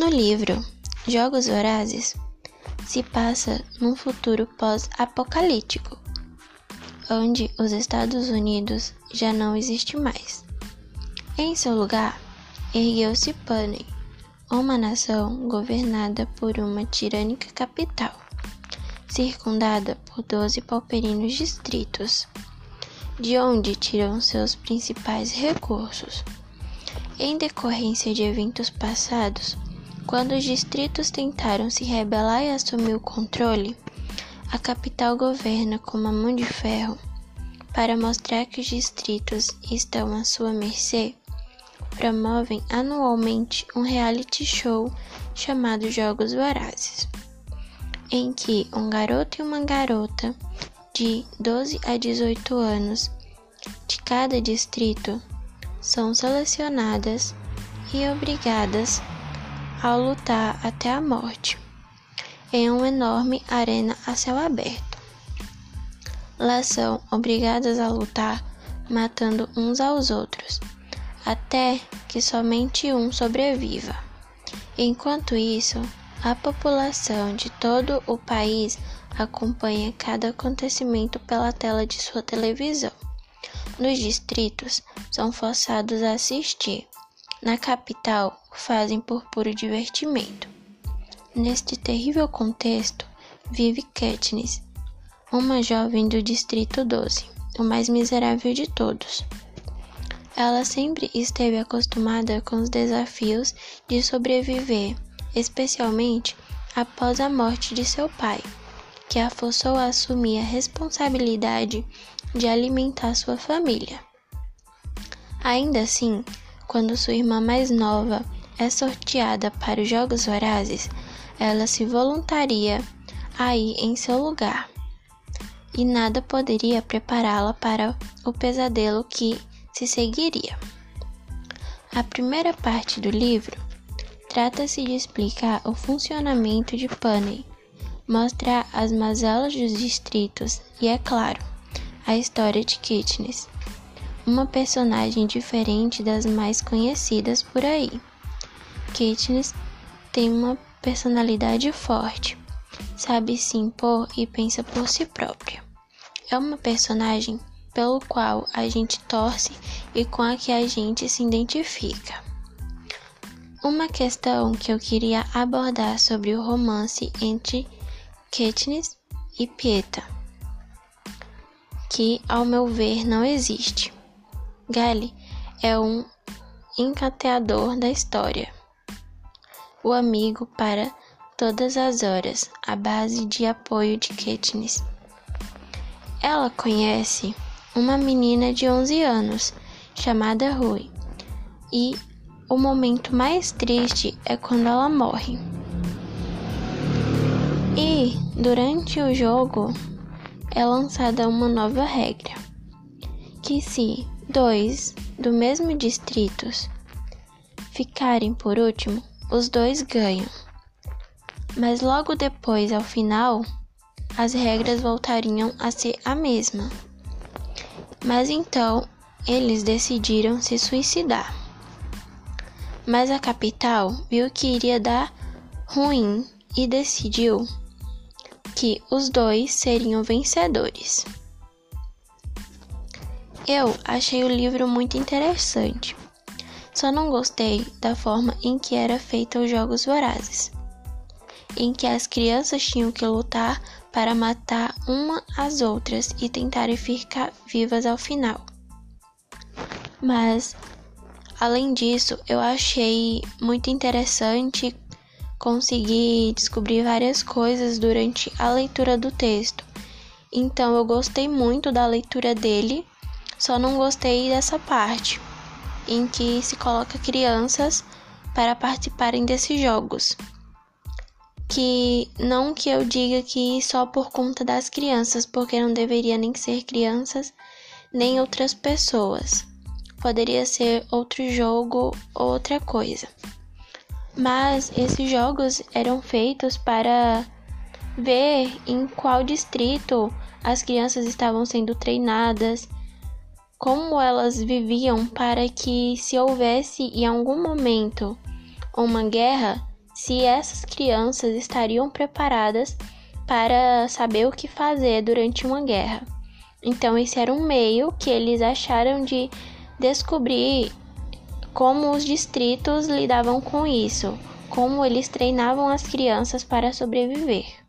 No livro Jogos Vorazes, se passa num futuro pós-apocalíptico, onde os Estados Unidos já não existe mais. Em seu lugar, ergueu-se Panem, uma nação governada por uma tirânica capital, circundada por doze pauperinos distritos, de onde tiram seus principais recursos. Em decorrência de eventos passados, quando os distritos tentaram se rebelar e assumir o controle, a capital governa com uma mão de ferro. Para mostrar que os distritos estão à sua mercê promovem anualmente um reality show chamado Jogos Vorazes, em que um garoto e uma garota de 12 a 18 anos de cada distrito são selecionadas e obrigadas a lutar até a morte em uma enorme arena a céu aberto. Lá são obrigadas a lutar matando uns aos outros até que somente um sobreviva. Enquanto isso, a população de todo o país acompanha cada acontecimento pela tela de sua televisão. Nos distritos, são forçados a assistir. Na capital, fazem por puro divertimento. Neste terrível contexto, vive Katniss, uma jovem do Distrito 12, o mais miserável de todos. Ela sempre esteve acostumada com os desafios de sobreviver, especialmente após a morte de seu pai, que a forçou a assumir a responsabilidade de alimentar sua família. Ainda assim, quando sua irmã mais nova é sorteada para os Jogos Vorazes, ela se voluntaria a ir em seu lugar. E nada poderia prepará-la para o pesadelo que se seguiria. A primeira parte do livro trata-se de explicar o funcionamento de Panem, mostrar as mazelas dos distritos e, é claro, a história de Katniss, uma personagem diferente das mais conhecidas por aí. Katniss tem uma personalidade forte, sabe se impor e pensa por si própria. É uma personagem pelo qual a gente torce e com a que a gente se identifica. Uma questão que eu queria abordar sobre o romance entre Katniss e Pieta, que ao meu ver não existe. Gale é um encateador da história, o amigo para todas as horas, a base de apoio de Katniss. Ela conhece uma menina de 11 anos chamada Rui. E o momento mais triste é quando ela morre. E durante o jogo é lançada uma nova regra, que se dois do mesmo distrito ficarem por último, os dois ganham. Mas logo depois, ao final, as regras voltariam a ser a mesma. Mas então eles decidiram se suicidar. Mas a capital viu que iria dar ruim e decidiu que os dois seriam vencedores. Eu achei o livro muito interessante. Só não gostei da forma em que era feita os jogos vorazes, em que as crianças tinham que lutar para matar uma às outras e tentarem ficar vivas ao final. Mas, além disso, eu achei muito interessante conseguir descobrir várias coisas durante a leitura do texto. Então, eu gostei muito da leitura dele, só não gostei dessa parte em que se coloca crianças para participarem desses jogos que não que eu diga que só por conta das crianças, porque não deveria nem ser crianças nem outras pessoas. Poderia ser outro jogo ou outra coisa. Mas esses jogos eram feitos para ver em qual distrito as crianças estavam sendo treinadas, como elas viviam para que se houvesse em algum momento uma guerra, se essas crianças estariam preparadas para saber o que fazer durante uma guerra. Então, esse era um meio que eles acharam de descobrir como os distritos lidavam com isso, como eles treinavam as crianças para sobreviver.